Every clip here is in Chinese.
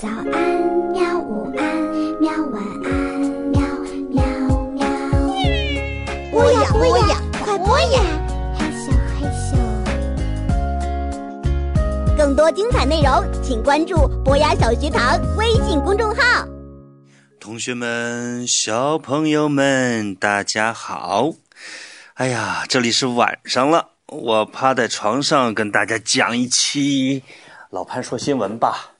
早安，喵！午安，喵！晚安，喵喵喵。播呀播呀，快播呀！害羞害羞。更多精彩内容，请关注博雅小学堂微信公众号。同学们、小朋友们，大家好！哎呀，这里是晚上了，我趴在床上跟大家讲一期老潘说新闻吧。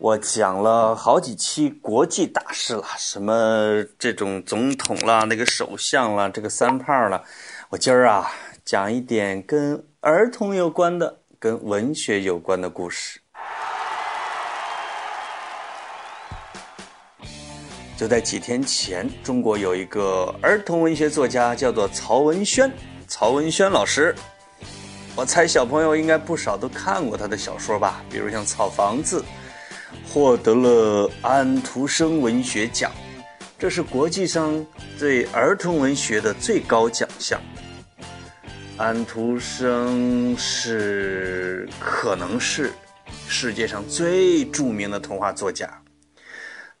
我讲了好几期国际大事了，什么这种总统啦、那个首相啦、这个三胖啦。我今儿啊讲一点跟儿童有关的、跟文学有关的故事。就在几天前，中国有一个儿童文学作家叫做曹文轩，曹文轩老师。我猜小朋友应该不少都看过他的小说吧，比如像《草房子》。获得了安徒生文学奖，这是国际上对儿童文学的最高奖项。安徒生是可能是世界上最著名的童话作家，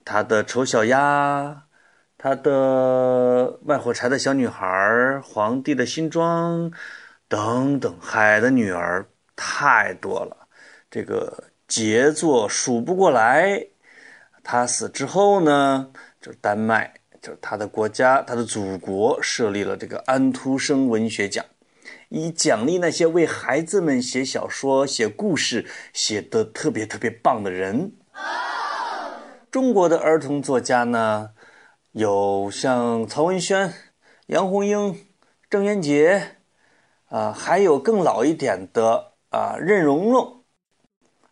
他的《丑小鸭》，他的《卖火柴的小女孩》，《皇帝的新装》等等，《海的女儿》太多了，这个。杰作数不过来。他死之后呢，就是丹麦，就是他的国家，他的祖国设立了这个安徒生文学奖，以奖励那些为孩子们写小说、写故事写的特别特别棒的人。中国的儿童作家呢，有像曹文轩、杨红樱、郑渊洁，啊，还有更老一点的啊，任溶溶。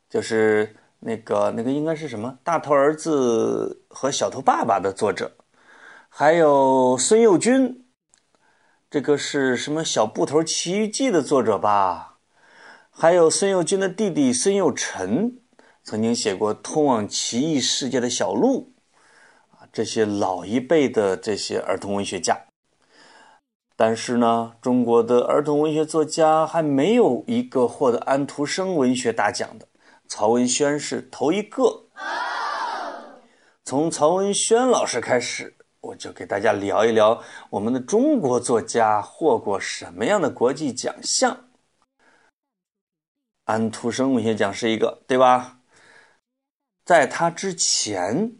就是那个那个应该是什么《大头儿子和小头爸爸》的作者，还有孙幼军，这个是什么《小布头奇遇记》的作者吧？还有孙幼军的弟弟孙幼辰，曾经写过《通往奇异世界的小路》啊，这些老一辈的这些儿童文学家。但是呢，中国的儿童文学作家还没有一个获得安徒生文学大奖的。曹文轩是头一个。从曹文轩老师开始，我就给大家聊一聊我们的中国作家获过什么样的国际奖项。安徒生文学奖是一个，对吧？在他之前，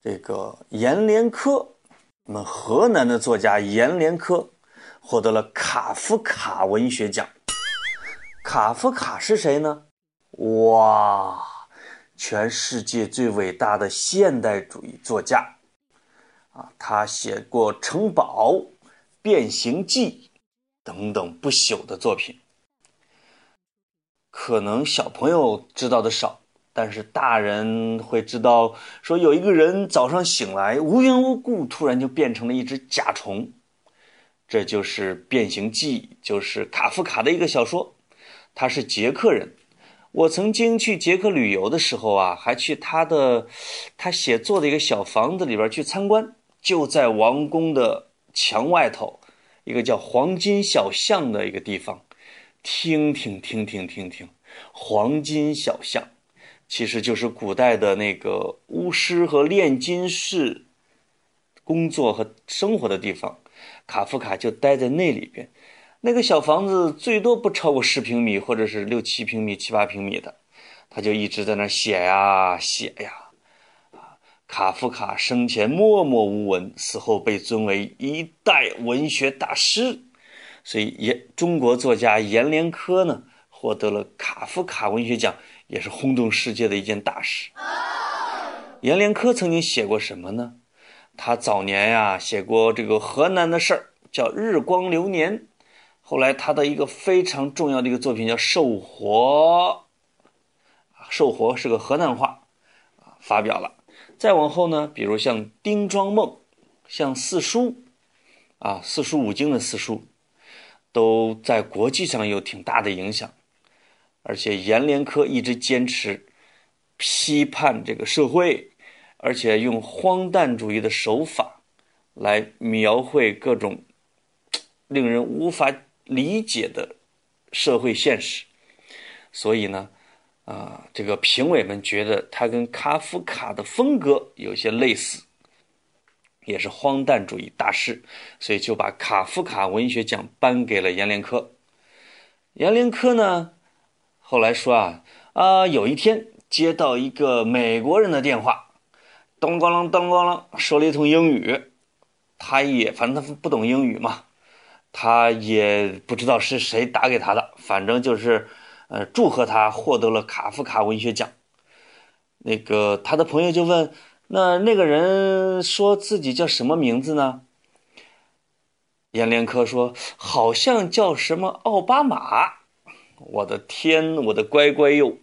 这个阎连科，我们河南的作家阎连科获得了卡夫卡文学奖。卡夫卡是谁呢？哇，全世界最伟大的现代主义作家啊！他写过《城堡》《变形记》等等不朽的作品。可能小朋友知道的少，但是大人会知道，说有一个人早上醒来，无缘无故突然就变成了一只甲虫，这就是《变形记》，就是卡夫卡的一个小说。他是捷克人。我曾经去捷克旅游的时候啊，还去他的他写作的一个小房子里边去参观，就在王宫的墙外头，一个叫黄金小巷的一个地方，听听听听听听，黄金小巷，其实就是古代的那个巫师和炼金士工作和生活的地方，卡夫卡就待在那里边。那个小房子最多不超过十平米，或者是六七平米、七八平米的，他就一直在那写呀写呀。啊，卡夫卡生前默默无闻，死后被尊为一代文学大师，所以也中国作家阎连科呢获得了卡夫卡文学奖，也是轰动世界的一件大事。阎连科曾经写过什么呢？他早年呀写过这个河南的事儿，叫《日光流年》。后来，他的一个非常重要的一个作品叫《寿活》，寿活是个河南话，发表了。再往后呢，比如像丁庄梦，像四书，啊，四书五经的四书，都在国际上有挺大的影响。而且阎连科一直坚持批判这个社会，而且用荒诞主义的手法来描绘各种令人无法理解的社会现实。所以呢。啊，这个评委们觉得他跟卡夫卡的风格有些类似，也是荒诞主义大师，所以就把卡夫卡文学奖颁给了阎连科。阎连科呢，后来说啊啊，有一天接到一个美国人的电话，咚咣啷咚咣啷说了一通英语，他也反正他不懂英语嘛，他也不知道是谁打给他的，反正就是。呃，祝贺他获得了卡夫卡文学奖。那个他的朋友就问：“那那个人说自己叫什么名字呢？”阎连科说：“好像叫什么奥巴马。”我的天，我的乖乖哟！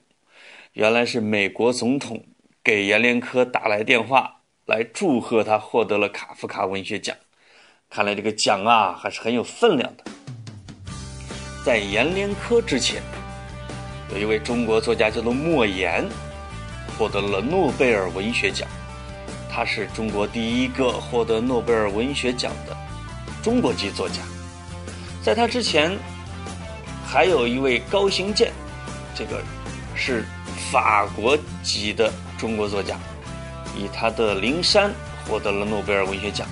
原来是美国总统给阎连科打来电话，来祝贺他获得了卡夫卡文学奖。看来这个奖啊，还是很有分量的。在阎连科之前。有一位中国作家叫做莫言，获得了诺贝尔文学奖。他是中国第一个获得诺贝尔文学奖的中国籍作家。在他之前，还有一位高行健，这个是法国籍的中国作家，以他的《灵山》获得了诺贝尔文学奖。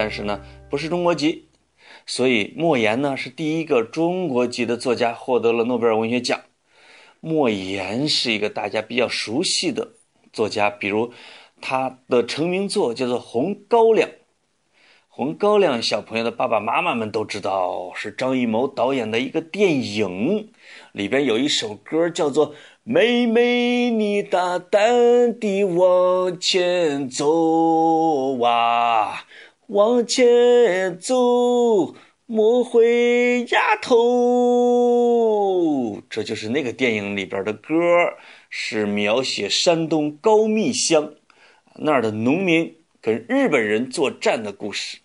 但是呢，不是中国籍。所以莫言呢是第一个中国籍的作家获得了诺贝尔文学奖。莫言是一个大家比较熟悉的作家，比如他的成名作叫做《红高粱》。《红高粱》小朋友的爸爸妈妈们都知道，是张艺谋导演的一个电影，里边有一首歌叫做《妹妹你大胆地往前走啊》。往前走，莫回丫头。这就是那个电影里边的歌，是描写山东高密乡那儿的农民跟日本人作战的故事。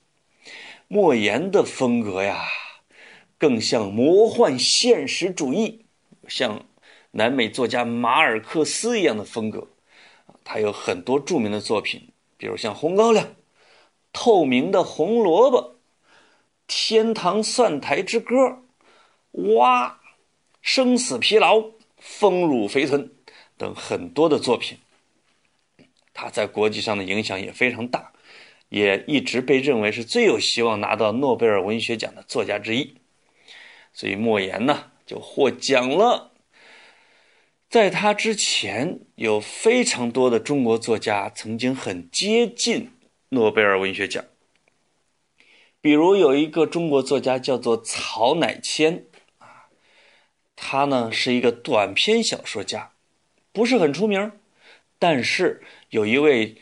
莫言的风格呀，更像魔幻现实主义，像南美作家马尔克斯一样的风格。他有很多著名的作品，比如像《红高粱》。透明的红萝卜，天堂蒜台之歌，哇，生死疲劳，丰乳肥臀等很多的作品，他在国际上的影响也非常大，也一直被认为是最有希望拿到诺贝尔文学奖的作家之一。所以莫言呢就获奖了。在他之前，有非常多的中国作家曾经很接近。诺贝尔文学奖，比如有一个中国作家叫做曹乃谦啊，他呢是一个短篇小说家，不是很出名，但是有一位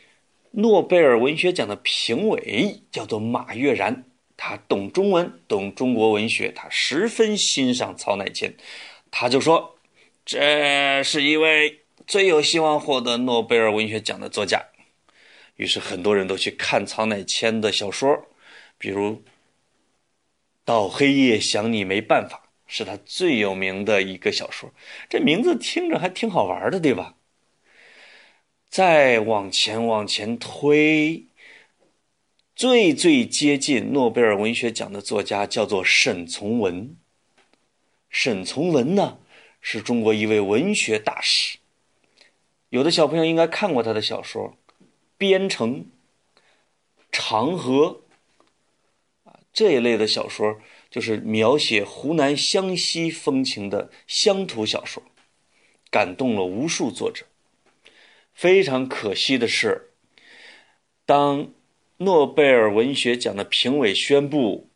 诺贝尔文学奖的评委叫做马悦然，他懂中文，懂中国文学，他十分欣赏曹乃谦，他就说这是一位最有希望获得诺贝尔文学奖的作家。于是很多人都去看曹乃谦的小说，比如《到黑夜想你没办法》是他最有名的一个小说，这名字听着还挺好玩的，对吧？再往前往前推，最最接近诺贝尔文学奖的作家叫做沈从文。沈从文呢，是中国一位文学大师，有的小朋友应该看过他的小说。边城、长河啊这一类的小说，就是描写湖南湘西风情的乡土小说，感动了无数作者。非常可惜的是，当诺贝尔文学奖的评委宣布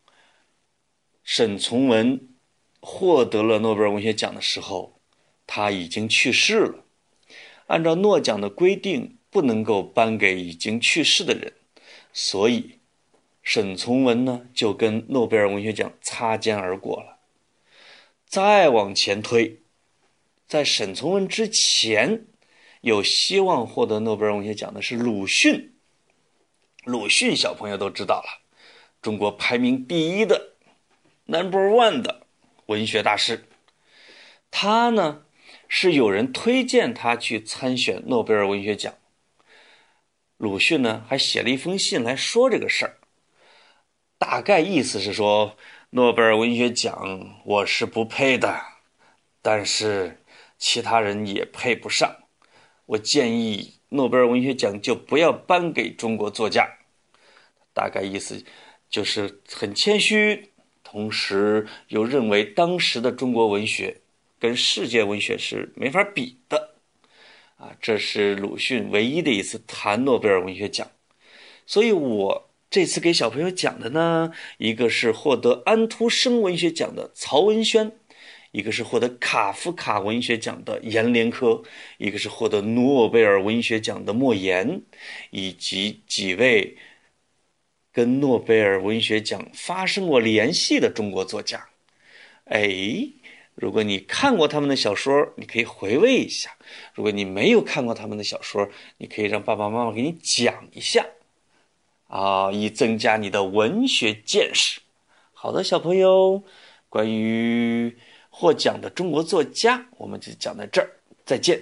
沈从文获得了诺贝尔文学奖的时候，他已经去世了。按照诺奖的规定。不能够颁给已经去世的人，所以沈从文呢就跟诺贝尔文学奖擦肩而过了。再往前推，在沈从文之前，有希望获得诺贝尔文学奖的是鲁迅。鲁迅小朋友都知道了，中国排名第一的 Number One 的文学大师。他呢是有人推荐他去参选诺贝尔文学奖。鲁迅呢还写了一封信来说这个事儿，大概意思是说，诺贝尔文学奖我是不配的，但是其他人也配不上。我建议诺贝尔文学奖就不要颁给中国作家。大概意思就是很谦虚，同时又认为当时的中国文学跟世界文学是没法比的。啊，这是鲁迅唯一的一次谈诺贝尔文学奖。所以我这次给小朋友讲的呢，一个是获得安徒生文学奖的曹文轩。一个是获得卡夫卡文学奖的阎连科，一个是获得诺贝尔文学奖的莫言，以及几位跟诺贝尔文学奖发生过联系的中国作家。哎，如果你看过他们的小说，你可以回味一下；如果你没有看过他们的小说，你可以让爸爸妈妈给你讲一下，啊，以增加你的文学见识。好的，小朋友，关于。获奖的中国作家，我们就讲到这儿，再见。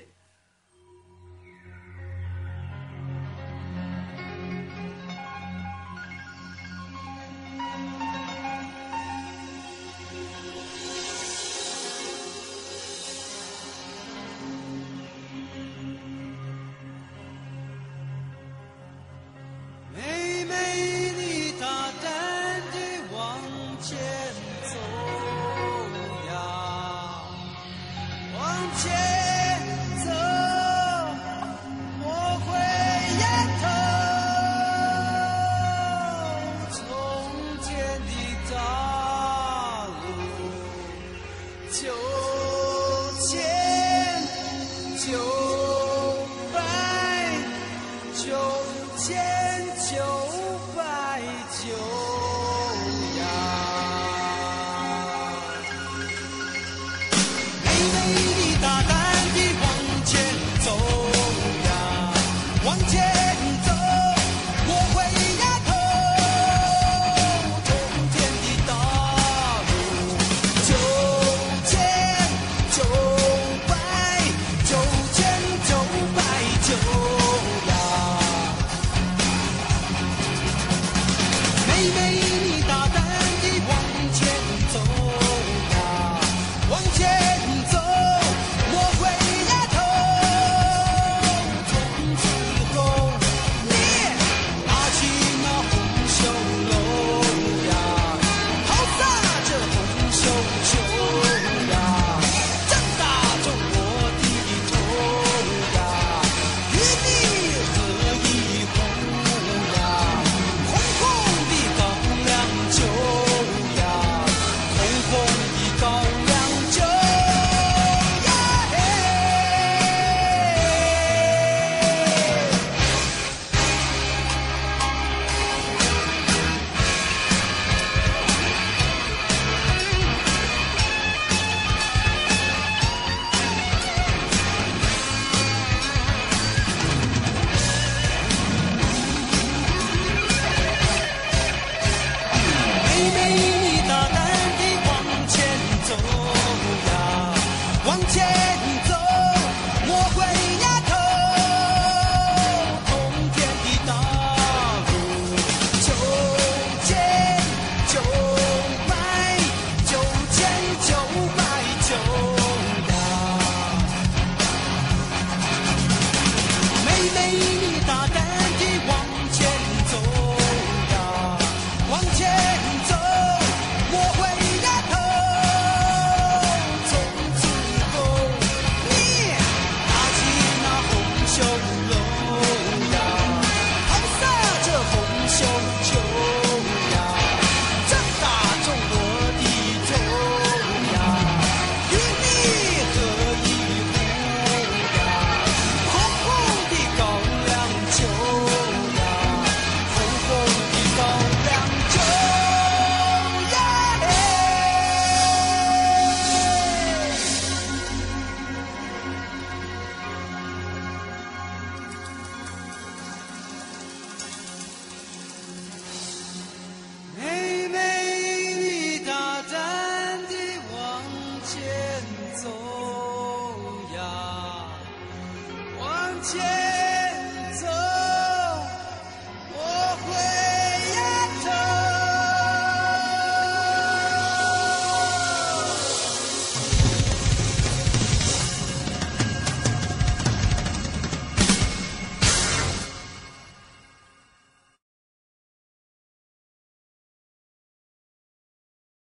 前。